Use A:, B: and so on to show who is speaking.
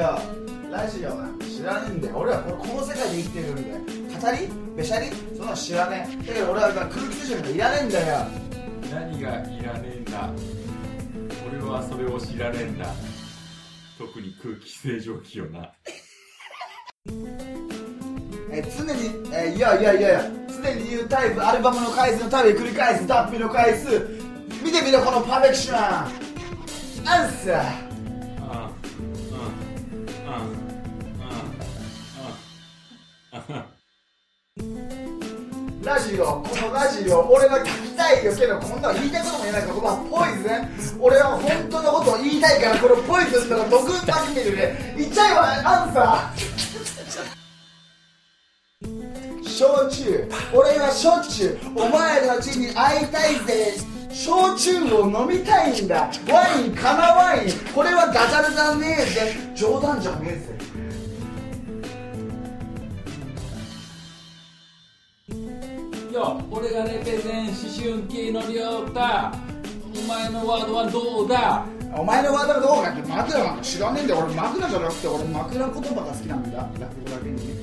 A: オラジオなんて知らねえんだよ俺はこの世界で生きてるんだよ語り？べしゃり？そんなの知らねえ。だけど俺は空気通信なんかいらねえんだよ。
B: 何がいらねえんだ？俺はそれを知らねえんだ。特に空気清浄機よな。
A: えー常に、えーいやいやいやいや。常に言うタイプアルバムの回数のたび繰り返す脱皮の回数。見てみろこのパーフェクションアンサーラジオこのラジオ俺は聞きたいよけどこんなの言いたいことも言えないからここはポイズン。俺は本当のことを言いたいからこのポイズンとか毒まみれで言っちゃえばアンサー焼酎俺はしょっちゅうお前たちに会いたいぜ。焼酎を飲みたいんだ。ワインかなワインこれはダジャレじゃね。えぜ冗談じゃねえぜ。
B: よ俺がレペゼン思春期の亮太お前のワードはどうだ？
A: お前のワードはどうかって枕なんか知らねえんだよ。俺枕じゃなくて俺枕言葉が好きなんだ。落語だけにね。